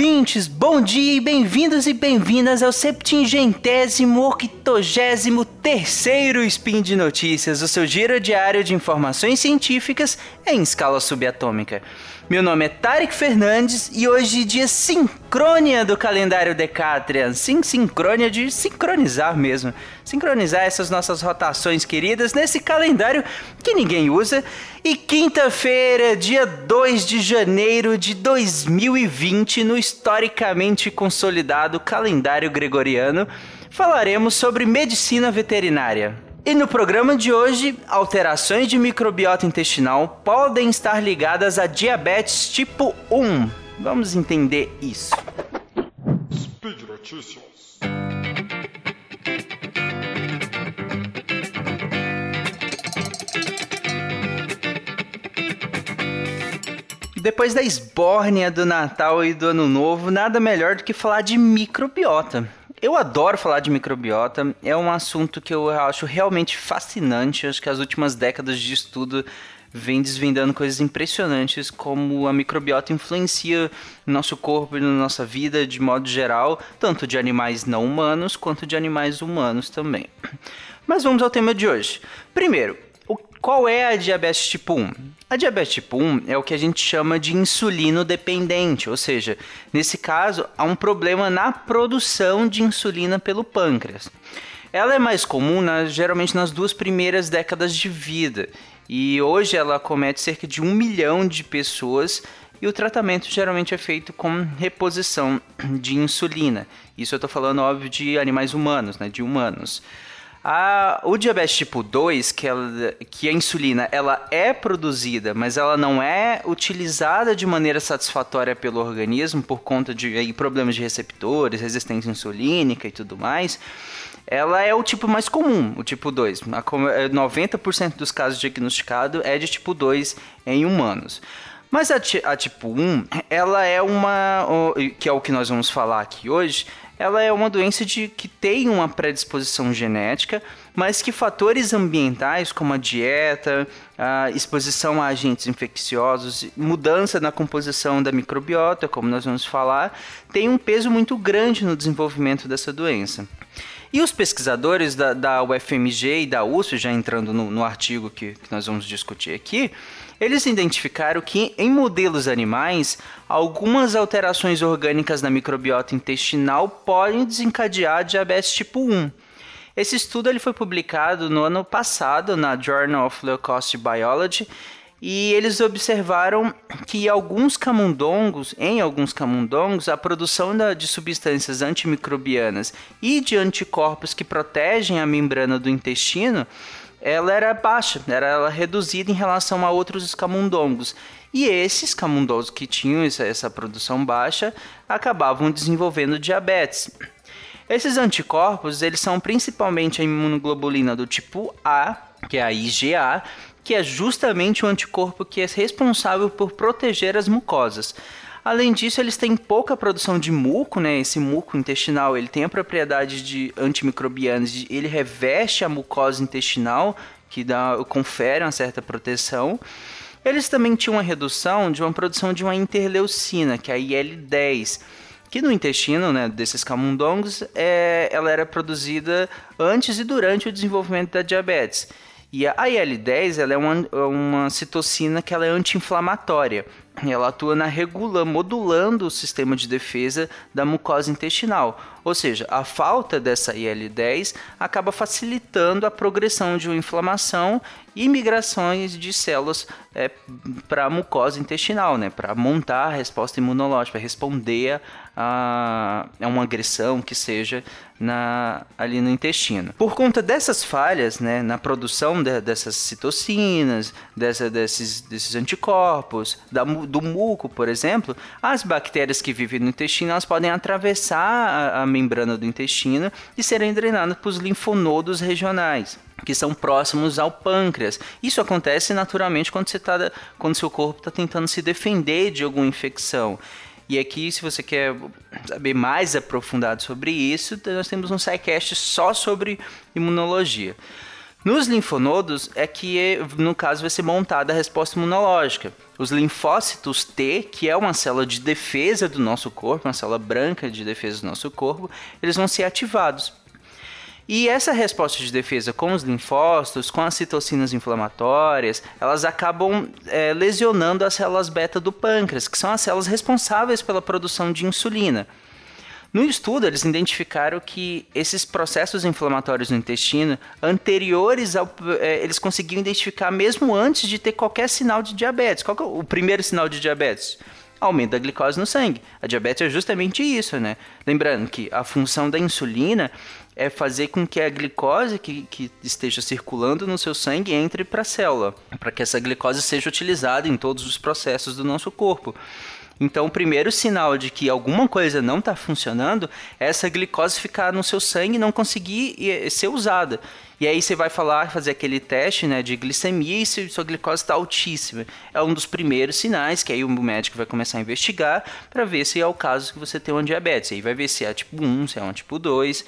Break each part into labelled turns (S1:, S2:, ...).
S1: ouvintes, bom dia e bem-vindos e bem-vindas ao septingentésimo octavo 83º Spin de Notícias, o seu giro diário de informações científicas em escala subatômica. Meu nome é Tarek Fernandes e hoje dia sincrônia do calendário Decatrian. Sim, sincrônia de sincronizar mesmo. Sincronizar essas nossas rotações queridas nesse calendário que ninguém usa. E quinta-feira, dia 2 de janeiro de 2020, no historicamente consolidado calendário gregoriano falaremos sobre medicina veterinária. E no programa de hoje, alterações de microbiota intestinal podem estar ligadas a diabetes tipo 1. Vamos entender isso. Speed Notícias. Depois da esbórnia do Natal e do Ano Novo, nada melhor do que falar de microbiota. Eu adoro falar de microbiota, é um assunto que eu acho realmente fascinante. Acho que as últimas décadas de estudo vem desvendando coisas impressionantes como a microbiota influencia no nosso corpo e na nossa vida de modo geral, tanto de animais não humanos quanto de animais humanos também. Mas vamos ao tema de hoje. Primeiro, qual é a diabetes tipo 1? A diabetes tipo 1 é o que a gente chama de insulino dependente, ou seja, nesse caso há um problema na produção de insulina pelo pâncreas. Ela é mais comum na, geralmente nas duas primeiras décadas de vida e hoje ela comete cerca de um milhão de pessoas e o tratamento geralmente é feito com reposição de insulina. Isso eu estou falando, óbvio, de animais humanos, né, de humanos. A, o diabetes tipo 2, que, ela, que a insulina ela é produzida, mas ela não é utilizada de maneira satisfatória pelo organismo por conta de aí, problemas de receptores, resistência insulínica e tudo mais, ela é o tipo mais comum, o tipo 2. 90% é, dos casos diagnosticados é de tipo 2 em humanos. Mas a, a tipo 1, ela é uma, que é o que nós vamos falar aqui hoje, ela é uma doença de, que tem uma predisposição genética, mas que fatores ambientais, como a dieta, a exposição a agentes infecciosos, mudança na composição da microbiota, como nós vamos falar, tem um peso muito grande no desenvolvimento dessa doença. E os pesquisadores da, da UFMG e da USP, já entrando no, no artigo que, que nós vamos discutir aqui, eles identificaram que em modelos animais, algumas alterações orgânicas na microbiota intestinal podem desencadear diabetes tipo 1. Esse estudo ele foi publicado no ano passado na Journal of Leukocyte Biology e eles observaram que alguns camundongos, em alguns camundongos, a produção de substâncias antimicrobianas e de anticorpos que protegem a membrana do intestino ela era baixa, era reduzida em relação a outros camundongos. E esses camundongos que tinham essa, essa produção baixa acabavam desenvolvendo diabetes. Esses anticorpos, eles são principalmente a imunoglobulina do tipo A, que é a IgA, que é justamente o anticorpo que é responsável por proteger as mucosas. Além disso, eles têm pouca produção de muco, né? Esse muco intestinal, ele tem a propriedade de antimicrobianos, ele reveste a mucosa intestinal, que dá, confere uma certa proteção. Eles também tinham uma redução de uma produção de uma interleucina, que é a IL-10, que no intestino né, desses camundongos é, ela era produzida antes e durante o desenvolvimento da diabetes. E a IL-10 ela é uma, uma citocina que ela é anti-inflamatória. Ela atua na regula, modulando o sistema de defesa da mucosa intestinal. Ou seja, a falta dessa IL-10 acaba facilitando a progressão de uma inflamação e migrações de células é, para a mucosa intestinal, né? para montar a resposta imunológica, responder a, a, uma agressão que seja na, ali no intestino. Por conta dessas falhas né, na produção de, dessas citocinas, dessa, desses, desses anticorpos, da, do muco, por exemplo, as bactérias que vivem no intestino elas podem atravessar a, a membrana do intestino e serem drenadas para os linfonodos regionais que são próximos ao pâncreas. Isso acontece naturalmente quando você tá, quando seu corpo está tentando se defender de alguma infecção. E aqui, se você quer saber mais aprofundado sobre isso, nós temos um sidecast só sobre imunologia. Nos linfonodos é que, no caso, vai ser montada a resposta imunológica. Os linfócitos T, que é uma célula de defesa do nosso corpo, uma célula branca de defesa do nosso corpo, eles vão ser ativados. E essa resposta de defesa com os linfócitos, com as citocinas inflamatórias, elas acabam é, lesionando as células beta do pâncreas, que são as células responsáveis pela produção de insulina. No estudo, eles identificaram que esses processos inflamatórios no intestino, anteriores ao. É, eles conseguiam identificar mesmo antes de ter qualquer sinal de diabetes. Qual é o primeiro sinal de diabetes? Aumento da glicose no sangue. A diabetes é justamente isso, né? Lembrando que a função da insulina é fazer com que a glicose que, que esteja circulando no seu sangue entre para a célula, para que essa glicose seja utilizada em todos os processos do nosso corpo. Então, o primeiro sinal de que alguma coisa não está funcionando é essa glicose ficar no seu sangue e não conseguir ser usada. E aí você vai falar, fazer aquele teste né, de glicemia e se sua glicose está altíssima. É um dos primeiros sinais que aí o médico vai começar a investigar para ver se é o caso que você tem uma diabetes. Aí vai ver se é tipo 1, se é um tipo 2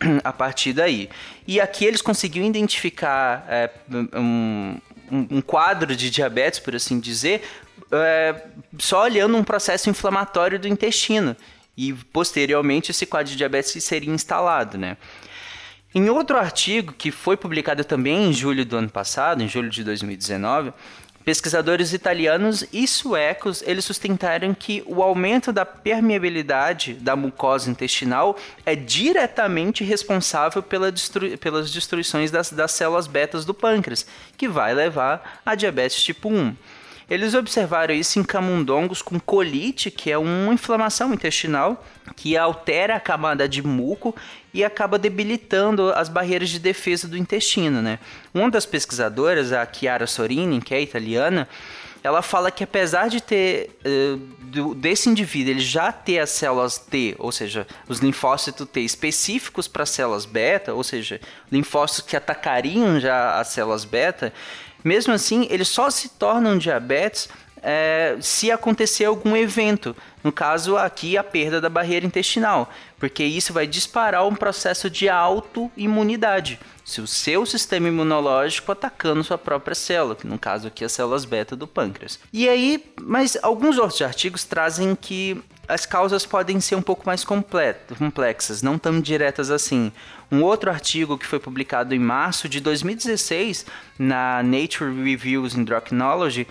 S1: a partir daí. E aqui eles conseguiram identificar é, um, um, quadro de diabetes, por assim dizer, é, só olhando um processo inflamatório do intestino. E posteriormente esse quadro de diabetes seria instalado, né? Em outro artigo que foi publicado também em julho do ano passado, em julho de 2019, pesquisadores italianos e suecos eles sustentaram que o aumento da permeabilidade da mucosa intestinal é diretamente responsável pela destru pelas destruições das, das células betas do pâncreas, que vai levar a diabetes tipo 1. Eles observaram isso em camundongos com colite, que é uma inflamação intestinal que altera a camada de muco e acaba debilitando as barreiras de defesa do intestino, né? Uma das pesquisadoras, a Chiara Sorini, que é italiana, ela fala que apesar de ter uh, desse indivíduo ele já ter as células T, ou seja, os linfócitos T específicos para células beta, ou seja, linfócitos que atacariam já as células beta, mesmo assim, eles só se tornam diabetes é, se acontecer algum evento. No caso, aqui, a perda da barreira intestinal, porque isso vai disparar um processo de autoimunidade. Se o seu sistema imunológico atacando sua própria célula, que no caso aqui as células beta do pâncreas. E aí, mas alguns outros artigos trazem que as causas podem ser um pouco mais complexas, não tão diretas assim. Um outro artigo que foi publicado em março de 2016 na Nature Reviews Endocrinology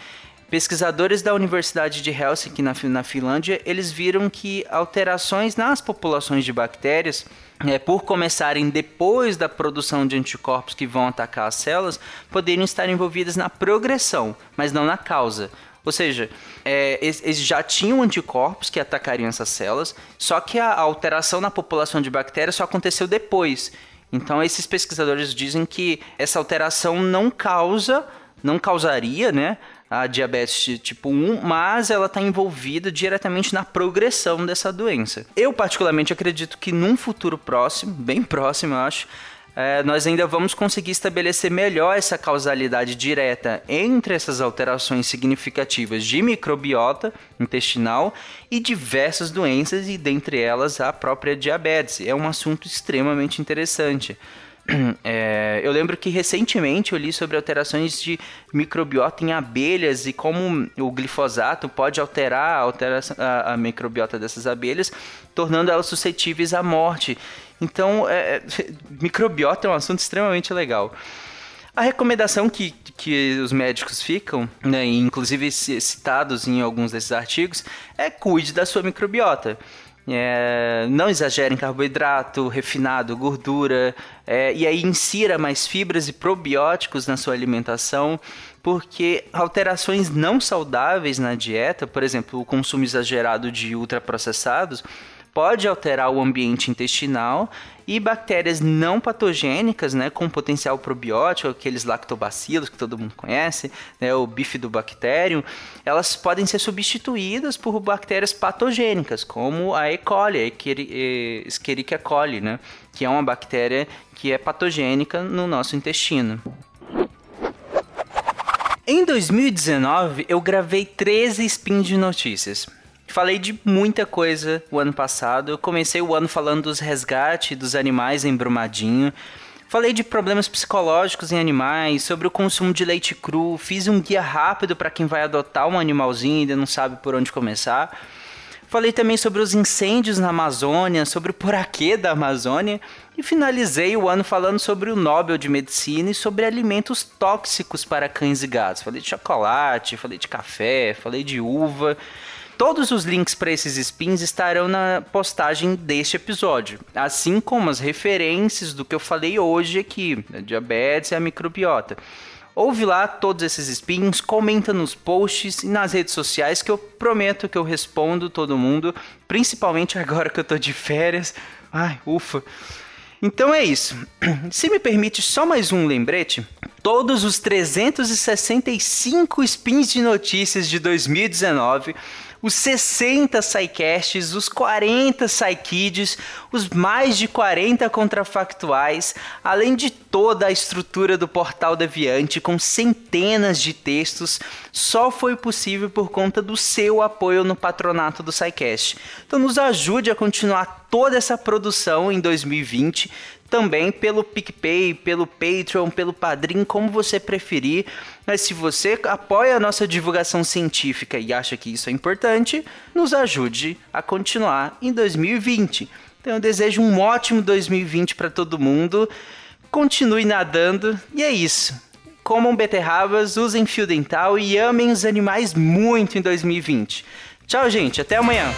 S1: Pesquisadores da Universidade de Helsinki, na, na Finlândia, eles viram que alterações nas populações de bactérias, é, por começarem depois da produção de anticorpos que vão atacar as células, poderiam estar envolvidas na progressão, mas não na causa. Ou seja, é, eles já tinham anticorpos que atacariam essas células, só que a alteração na população de bactérias só aconteceu depois. Então, esses pesquisadores dizem que essa alteração não causa, não causaria, né, a diabetes tipo 1, mas ela está envolvida diretamente na progressão dessa doença. Eu, particularmente, acredito que num futuro próximo, bem próximo, eu acho, é, nós ainda vamos conseguir estabelecer melhor essa causalidade direta entre essas alterações significativas de microbiota intestinal e diversas doenças, e dentre elas a própria diabetes. É um assunto extremamente interessante. É, eu lembro que recentemente eu li sobre alterações de microbiota em abelhas e como o glifosato pode alterar a, a, a microbiota dessas abelhas, tornando elas suscetíveis à morte. Então, é, é microbiota é um assunto extremamente legal. A recomendação que, que os médicos ficam, né, inclusive citados em alguns desses artigos, é cuide da sua microbiota. É, não exagere em carboidrato, refinado, gordura, é, e aí insira mais fibras e probióticos na sua alimentação, porque alterações não saudáveis na dieta, por exemplo, o consumo exagerado de ultraprocessados, pode alterar o ambiente intestinal e bactérias não patogênicas, né, com potencial probiótico, aqueles lactobacilos que todo mundo conhece, né, o bifidobacterium, elas podem ser substituídas por bactérias patogênicas, como a E. coli, a Escherichia coli, né, que é uma bactéria que é patogênica no nosso intestino. Em 2019, eu gravei 13 spins de notícias. Falei de muita coisa o ano passado. Eu comecei o ano falando dos resgates dos animais em Brumadinho. Falei de problemas psicológicos em animais, sobre o consumo de leite cru, fiz um guia rápido para quem vai adotar um animalzinho e ainda não sabe por onde começar. Falei também sobre os incêndios na Amazônia, sobre o poraquê da Amazônia e finalizei o ano falando sobre o Nobel de Medicina e sobre alimentos tóxicos para cães e gatos. Falei de chocolate, falei de café, falei de uva. Todos os links para esses spins estarão na postagem deste episódio, assim como as referências do que eu falei hoje aqui, a diabetes e a microbiota. Ouve lá todos esses spins, comenta nos posts e nas redes sociais que eu prometo que eu respondo todo mundo, principalmente agora que eu tô de férias. Ai, ufa. Então é isso. Se me permite só mais um lembrete, todos os 365 spins de notícias de 2019 os 60 SciCasts, os 40 SciKids, os mais de 40 contrafactuais, além de toda a estrutura do portal Deviante com centenas de textos, só foi possível por conta do seu apoio no patronato do SciCast. Então nos ajude a continuar toda essa produção em 2020 também pelo PicPay, pelo Patreon, pelo Padrim, como você preferir. Mas se você apoia a nossa divulgação científica e acha que isso é importante, nos ajude a continuar em 2020. Então eu desejo um ótimo 2020 para todo mundo. Continue nadando e é isso. Comam beterrabas, usem fio dental e amem os animais muito em 2020. Tchau, gente. Até amanhã.